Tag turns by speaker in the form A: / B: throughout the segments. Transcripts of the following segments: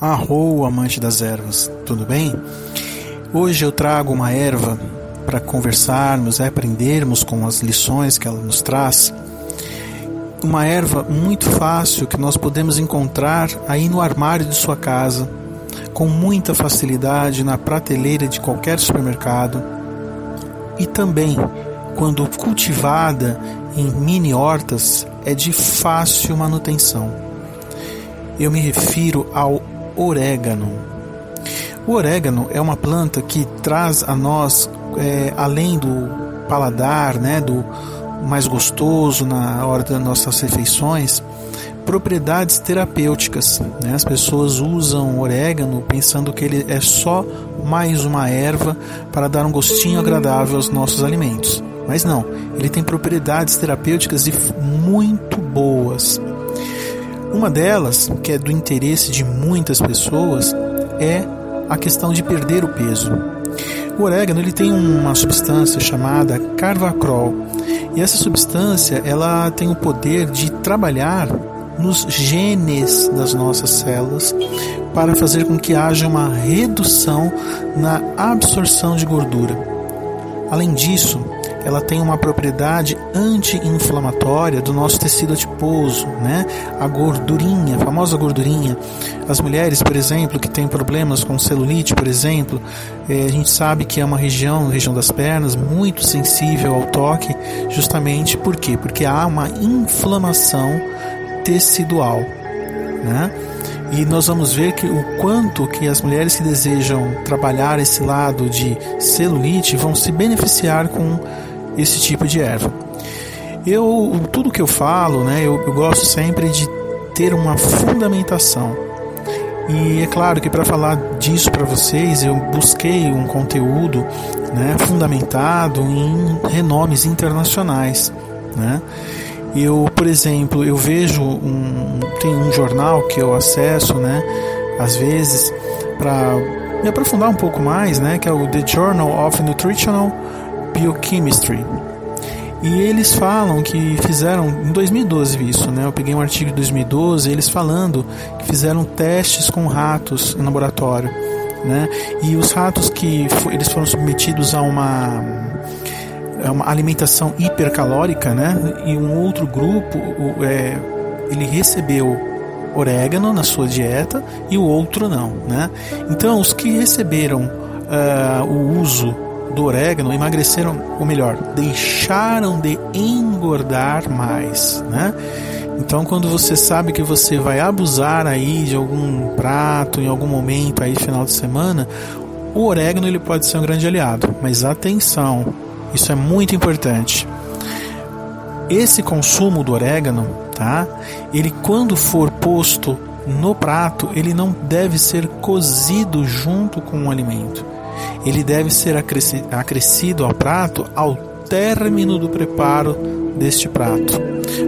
A: Arro, amante das ervas, tudo bem? Hoje eu trago uma erva para conversarmos, aprendermos com as lições que ela nos traz. Uma erva muito fácil que nós podemos encontrar aí no armário de sua casa, com muita facilidade na prateleira de qualquer supermercado. E também, quando cultivada em mini hortas, é de fácil manutenção. Eu me refiro ao orégano. O orégano é uma planta que traz a nós, é, além do paladar, né, do mais gostoso na hora das nossas refeições, propriedades terapêuticas. Né? As pessoas usam orégano pensando que ele é só mais uma erva para dar um gostinho agradável aos nossos alimentos. Mas não, ele tem propriedades terapêuticas e muito boas. Uma delas, que é do interesse de muitas pessoas, é a questão de perder o peso. O orégano ele tem uma substância chamada carvacrol e essa substância ela tem o poder de trabalhar nos genes das nossas células para fazer com que haja uma redução na absorção de gordura. Além disso, ela tem uma propriedade anti-inflamatória do nosso tecido adiposo, né? A gordurinha, a famosa gordurinha. As mulheres, por exemplo, que têm problemas com celulite, por exemplo, eh, a gente sabe que é uma região, região das pernas, muito sensível ao toque, justamente por quê? Porque há uma inflamação tecidual, né? E nós vamos ver que o quanto que as mulheres que desejam trabalhar esse lado de celulite vão se beneficiar com esse tipo de erva. Eu tudo que eu falo, né, eu, eu gosto sempre de ter uma fundamentação. E é claro que para falar disso para vocês, eu busquei um conteúdo né, fundamentado em renomes internacionais. Né? Eu, por exemplo, eu vejo um tem um jornal que eu acesso, né, às vezes para me aprofundar um pouco mais, né, que é o The Journal of Nutritional Biochemistry. E eles falam que fizeram em 2012 isso, né? Eu peguei um artigo de 2012, eles falando que fizeram testes com ratos em laboratório, né? E os ratos que eles foram submetidos a uma uma alimentação hipercalórica, né? E um outro grupo, é, ele recebeu orégano na sua dieta e o outro não, né? Então, os que receberam uh, o uso do orégano emagreceram, ou melhor, deixaram de engordar mais, né? Então, quando você sabe que você vai abusar aí de algum prato em algum momento aí final de semana, o orégano ele pode ser um grande aliado, mas atenção, isso é muito importante. Esse consumo do orégano, tá? Ele quando for posto no prato, ele não deve ser cozido junto com o alimento. Ele deve ser acrescido ao prato ao término do preparo deste prato,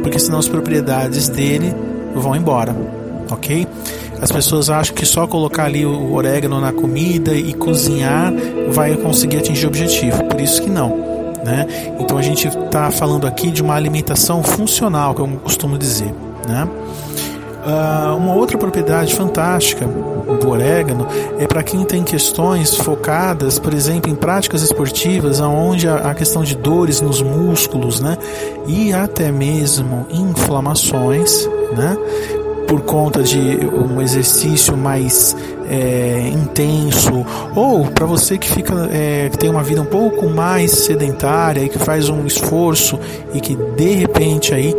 A: porque senão as propriedades dele vão embora, ok? As pessoas acham que só colocar ali o orégano na comida e cozinhar vai conseguir atingir o objetivo, por isso que não. Né? Então a gente está falando aqui de uma alimentação funcional, que eu costumo dizer. Né? Uh, uma outra propriedade fantástica do orégano é para quem tem questões focadas, por exemplo, em práticas esportivas, onde a, questão de dores nos músculos, né, e até mesmo inflamações, né, por conta de um exercício mais é, intenso, ou para você que fica é, que tem uma vida um pouco mais sedentária e que faz um esforço e que de repente aí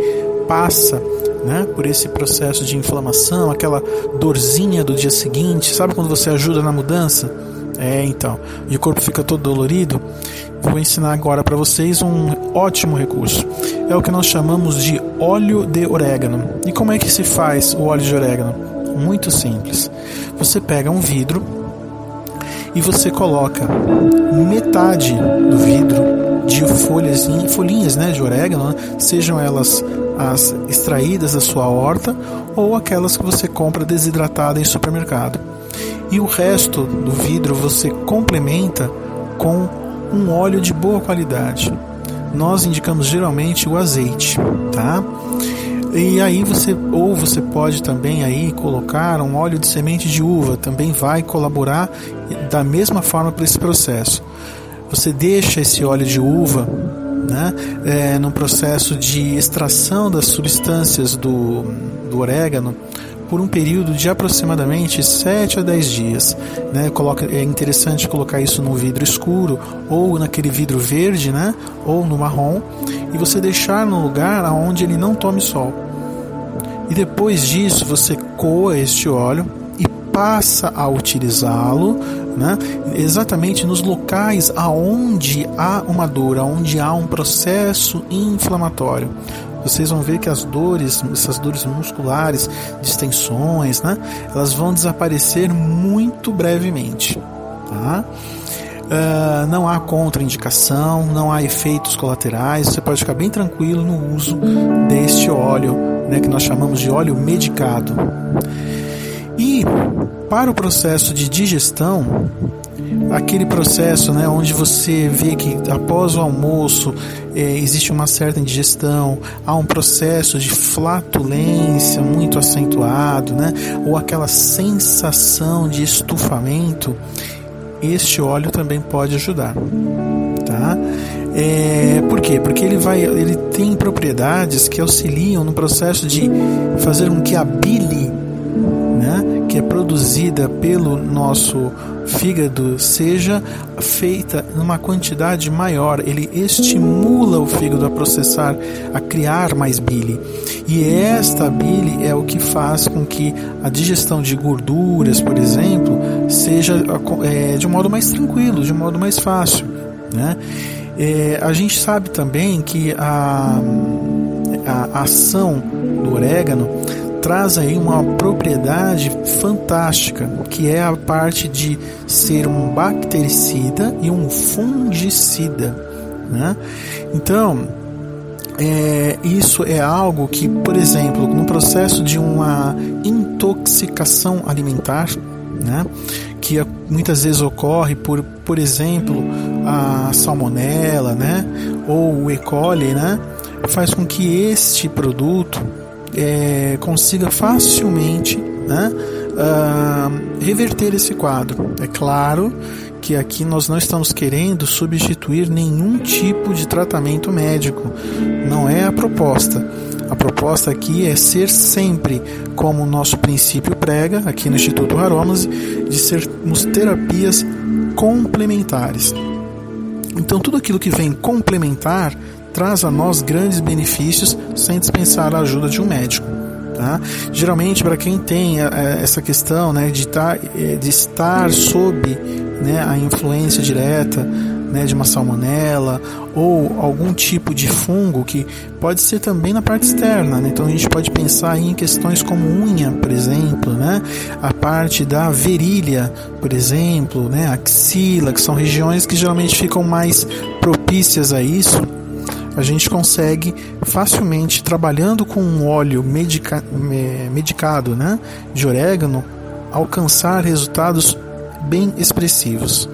A: passa né, por esse processo de inflamação, aquela dorzinha do dia seguinte, sabe quando você ajuda na mudança? É, então, e o corpo fica todo dolorido. Vou ensinar agora para vocês um ótimo recurso. É o que nós chamamos de óleo de orégano. E como é que se faz o óleo de orégano? Muito simples. Você pega um vidro e você coloca metade do vidro de folhas, folhinhas né, de orégano, né? sejam elas as extraídas da sua horta ou aquelas que você compra desidratada em supermercado. E o resto do vidro você complementa com um óleo de boa qualidade. Nós indicamos geralmente o azeite, tá? E aí você ou você pode também aí colocar um óleo de semente de uva, também vai colaborar da mesma forma para esse processo. Você deixa esse óleo de uva né, é, no processo de extração das substâncias do, do orégano por um período de aproximadamente 7 a 10 dias. Né? Coloca, é interessante colocar isso no vidro escuro ou naquele vidro verde né? ou no marrom e você deixar no lugar onde ele não tome sol. E depois disso você coa este óleo e passa a utilizá-lo né? exatamente nos locais aonde há uma dor, aonde há um processo inflamatório vocês vão ver que as dores, essas dores musculares, distensões, né, elas vão desaparecer muito brevemente. Tá? Uh, não há contraindicação, não há efeitos colaterais, você pode ficar bem tranquilo no uso deste óleo, né, que nós chamamos de óleo medicado. E para o processo de digestão, aquele processo né, onde você vê que após o almoço é, existe uma certa indigestão, há um processo de flatulência muito acentuado, né, ou aquela sensação de estufamento, este óleo também pode ajudar. Tá? É, por quê? Porque ele, vai, ele tem propriedades que auxiliam no processo de fazer com que a bile que é produzida pelo nosso fígado seja feita numa quantidade maior. Ele estimula o fígado a processar, a criar mais bile. E esta bile é o que faz com que a digestão de gorduras, por exemplo, seja é, de um modo mais tranquilo, de um modo mais fácil. Né? É, a gente sabe também que a, a ação do orégano traz aí uma propriedade fantástica, que é a parte de ser um bactericida e um fungicida. Né? Então, é, isso é algo que, por exemplo, no processo de uma intoxicação alimentar, né, que muitas vezes ocorre por, por exemplo, a salmonela, né, ou o E. coli, né, faz com que este produto é, consiga facilmente né, uh, reverter esse quadro. É claro que aqui nós não estamos querendo substituir nenhum tipo de tratamento médico, não é a proposta. A proposta aqui é ser sempre, como o nosso princípio prega, aqui no Instituto Aromas, de sermos terapias complementares. Então, tudo aquilo que vem complementar traz a nós grandes benefícios sem dispensar a ajuda de um médico. Tá? Geralmente, para quem tem é, essa questão né, de, estar, tá, é, de estar sob né, a influência direta né, de uma salmonela ou algum tipo de fungo que pode ser também na parte externa. Né? Então a gente pode pensar em questões como unha, por exemplo, né? a parte da virilha, por exemplo, né? axila, que são regiões que geralmente ficam mais propícias a isso a gente consegue facilmente, trabalhando com um óleo medica, medicado né, de orégano, alcançar resultados bem expressivos.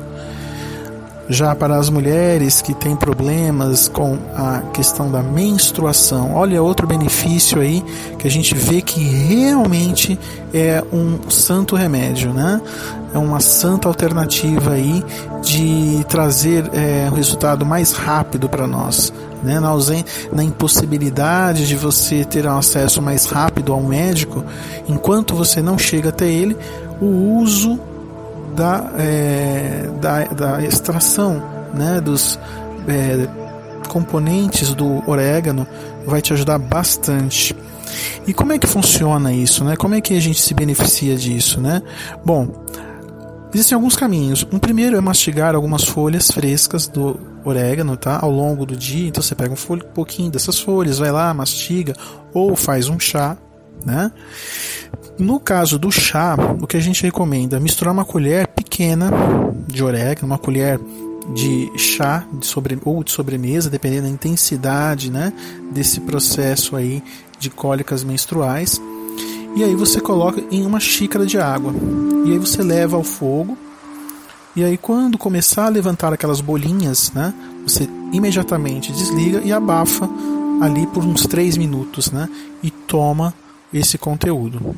A: Já para as mulheres que têm problemas com a questão da menstruação, olha outro benefício aí que a gente vê que realmente é um santo remédio, né? É uma santa alternativa aí de trazer é, um resultado mais rápido para nós. Né? Na, na impossibilidade de você ter acesso mais rápido ao médico, enquanto você não chega até ele, o uso da, é, da, da, extração né, dos é, componentes do orégano vai te ajudar bastante. E como é que funciona isso, né? Como é que a gente se beneficia disso, né? Bom, existem alguns caminhos. Um primeiro é mastigar algumas folhas frescas do orégano, tá? Ao longo do dia. Então você pega um pouquinho dessas folhas, vai lá, mastiga ou faz um chá, né? No caso do chá, o que a gente recomenda é misturar uma colher pequena de orégano, uma colher de chá de sobre, ou de sobremesa, dependendo da intensidade né, desse processo aí de cólicas menstruais. E aí você coloca em uma xícara de água. E aí você leva ao fogo. E aí quando começar a levantar aquelas bolinhas, né, você imediatamente desliga e abafa ali por uns 3 minutos, né? E toma esse conteúdo.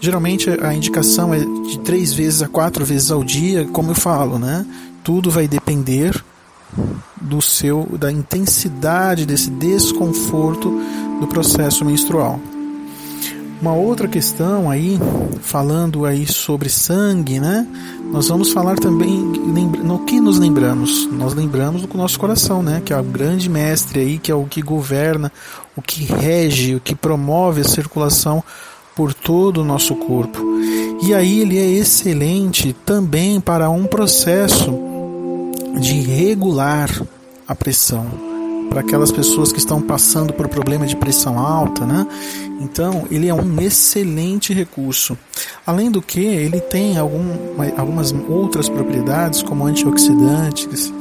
A: Geralmente a indicação é de três vezes a quatro vezes ao dia, como eu falo, né? Tudo vai depender do seu da intensidade desse desconforto do processo menstrual. Uma outra questão aí, falando aí sobre sangue, né? Nós vamos falar também no que nos lembramos. Nós lembramos do nosso coração, né? Que é o grande mestre aí, que é o que governa, o que rege, o que promove a circulação por todo o nosso corpo. E aí ele é excelente também para um processo de regular a pressão para aquelas pessoas que estão passando por problema de pressão alta, né? Então, ele é um excelente recurso. Além do que, ele tem algum, algumas outras propriedades, como antioxidantes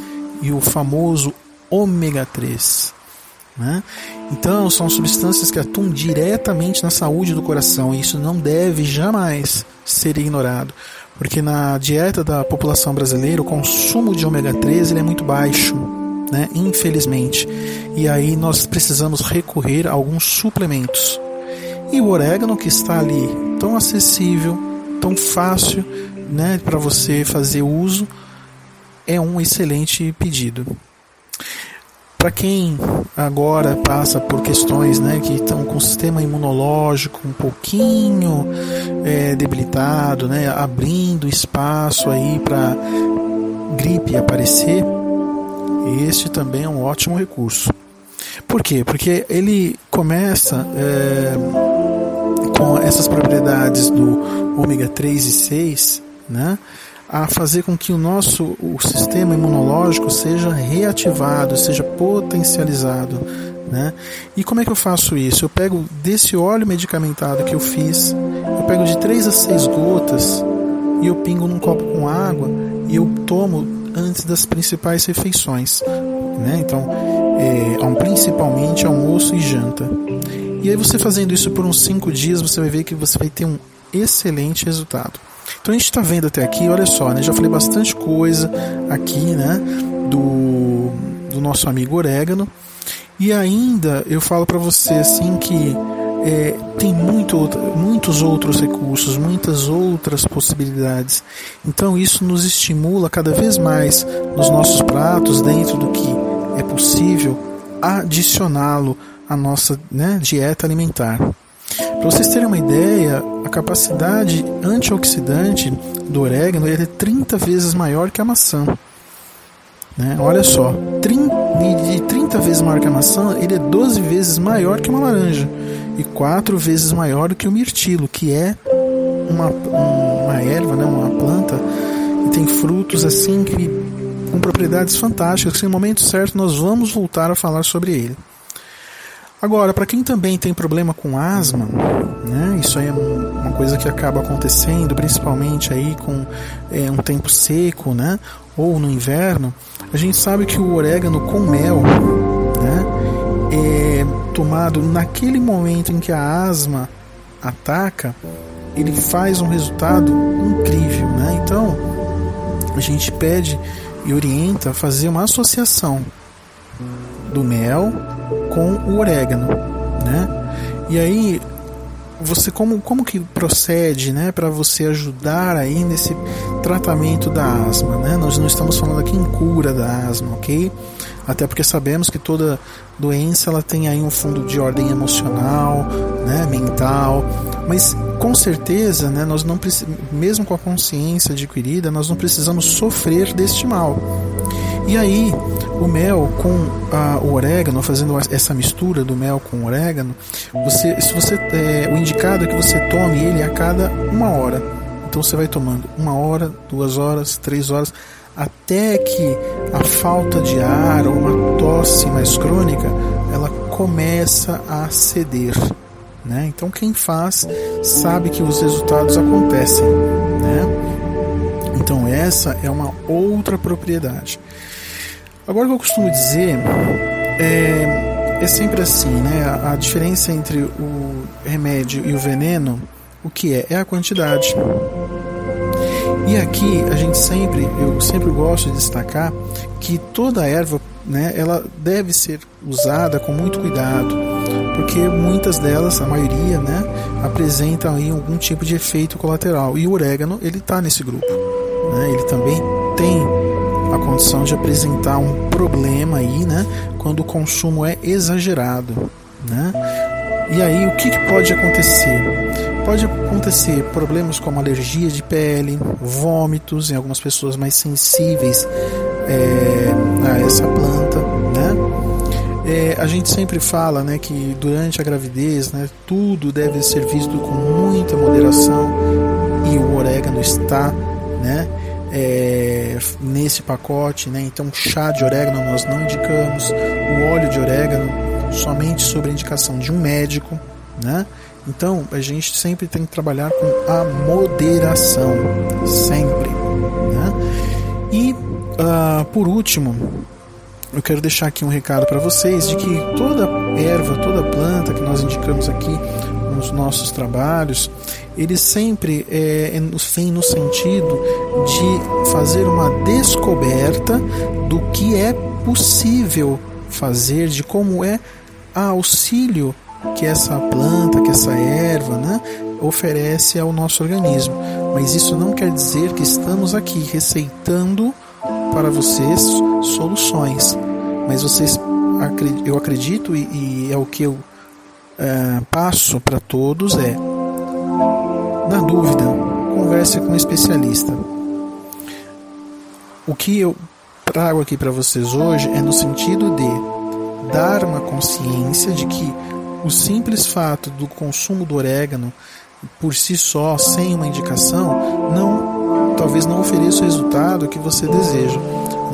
A: e o famoso ômega 3. Né? Então, são substâncias que atuam diretamente na saúde do coração e isso não deve jamais ser ignorado, porque na dieta da população brasileira o consumo de ômega 3 ele é muito baixo né? infelizmente. E aí nós precisamos recorrer a alguns suplementos. E o orégano que está ali tão acessível, tão fácil né, para você fazer uso, é um excelente pedido. Para quem agora passa por questões né, que estão com o sistema imunológico um pouquinho é, debilitado, né, abrindo espaço aí para gripe aparecer, este também é um ótimo recurso. Por quê? Porque ele começa é, com essas propriedades do ômega 3 e 6, né? a fazer com que o nosso o sistema imunológico seja reativado, seja potencializado. Né? E como é que eu faço isso? Eu pego desse óleo medicamentado que eu fiz, eu pego de 3 a 6 gotas e eu pingo num copo com água e eu tomo antes das principais refeições. Né? Então, é, principalmente almoço e janta. E aí você fazendo isso por uns 5 dias, você vai ver que você vai ter um excelente resultado. Então a gente está vendo até aqui, olha só, né? já falei bastante coisa aqui né? do, do nosso amigo orégano. E ainda eu falo para você assim que é, tem muito, muitos outros recursos, muitas outras possibilidades. Então isso nos estimula cada vez mais nos nossos pratos, dentro do que é possível, adicioná-lo à nossa né, dieta alimentar. Para vocês terem uma ideia, a capacidade antioxidante do orégano é 30 vezes maior que a maçã. Né? Olha só, de 30 vezes maior que a maçã, ele é 12 vezes maior que uma laranja e 4 vezes maior do que o mirtilo, que é uma, uma erva, né? uma planta, e tem frutos assim que com propriedades fantásticas, que no momento certo nós vamos voltar a falar sobre ele. Agora, para quem também tem problema com asma, né, isso aí é uma coisa que acaba acontecendo, principalmente aí com é, um tempo seco, né, ou no inverno, a gente sabe que o orégano com mel, né, é tomado naquele momento em que a asma ataca, ele faz um resultado incrível, né? Então, a gente pede e orienta a fazer uma associação do mel com o orégano, né? E aí você como, como que procede né, para você ajudar aí nesse tratamento da asma? Né? Nós não estamos falando aqui em cura da asma, ok? Até porque sabemos que toda doença ela tem aí um fundo de ordem emocional, né, mental, mas com certeza, né, nós não mesmo com a consciência adquirida, nós não precisamos sofrer deste mal. E aí, o mel com a, o orégano, fazendo essa mistura do mel com o orégano, você, se você, é, o indicado é que você tome ele a cada uma hora. Então você vai tomando uma hora, duas horas, três horas, até que a falta de ar ou uma tosse mais crônica ela começa a ceder. Né? Então quem faz sabe que os resultados acontecem. Né? Então essa é uma outra propriedade. Agora o que eu costumo dizer é, é sempre assim, né? A, a diferença entre o remédio e o veneno, o que é? É a quantidade. E aqui a gente sempre, eu sempre gosto de destacar que toda erva né, ela deve ser usada com muito cuidado, porque muitas delas, a maioria, né, apresentam aí algum tipo de efeito colateral. E o orégano ele está nesse grupo, né, ele também tem a condição de apresentar um problema aí, né, quando o consumo é exagerado, né. E aí o que, que pode acontecer? Pode acontecer problemas como alergia de pele, vômitos em algumas pessoas mais sensíveis é, a essa planta, né? É, a gente sempre fala né, que durante a gravidez né, tudo deve ser visto com muita moderação e o orégano está né, é, nesse pacote. Né, então, chá de orégano nós não indicamos, o óleo de orégano somente sobre indicação de um médico. Né? Então, a gente sempre tem que trabalhar com a moderação, sempre. Né? E Uh, por último, eu quero deixar aqui um recado para vocês de que toda erva, toda planta que nós indicamos aqui nos nossos trabalhos, ele sempre é, é vem no sentido de fazer uma descoberta do que é possível fazer, de como é a auxílio que essa planta, que essa erva, né, oferece ao nosso organismo. Mas isso não quer dizer que estamos aqui receitando para vocês soluções, mas vocês, eu acredito e, é o que eu é, passo para todos é, na dúvida, converse com um especialista. O que eu trago aqui para vocês hoje é no sentido de dar uma consciência de que o simples fato do consumo do orégano por si só, sem uma indicação, não talvez não ofereça o resultado que você deseja.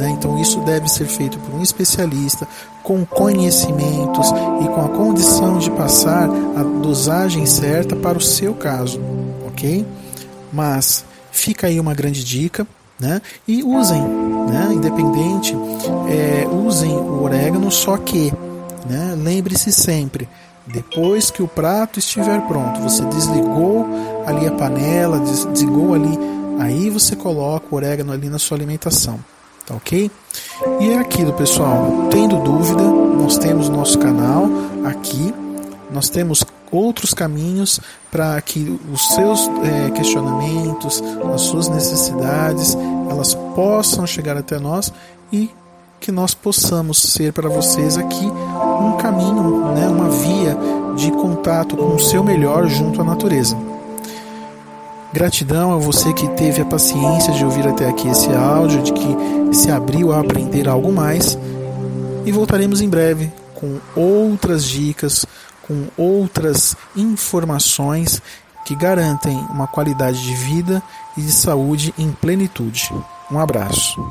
A: Né? Então, isso deve ser feito por um especialista com conhecimentos e com a condição de passar a dosagem certa para o seu caso, ok? Mas fica aí uma grande dica. Né? E usem, né? independente, é, usem o orégano, só que né? lembre-se sempre, depois que o prato estiver pronto, você desligou ali a panela, desligou ali Aí você coloca o orégano ali na sua alimentação, tá ok? E é aquilo, pessoal. Tendo dúvida, nós temos nosso canal aqui. Nós temos outros caminhos para que os seus é, questionamentos, as suas necessidades, elas possam chegar até nós e que nós possamos ser para vocês aqui um caminho, né, uma via de contato com o seu melhor junto à natureza. Gratidão a você que teve a paciência de ouvir até aqui esse áudio, de que se abriu a aprender algo mais. E voltaremos em breve com outras dicas, com outras informações que garantem uma qualidade de vida e de saúde em plenitude. Um abraço.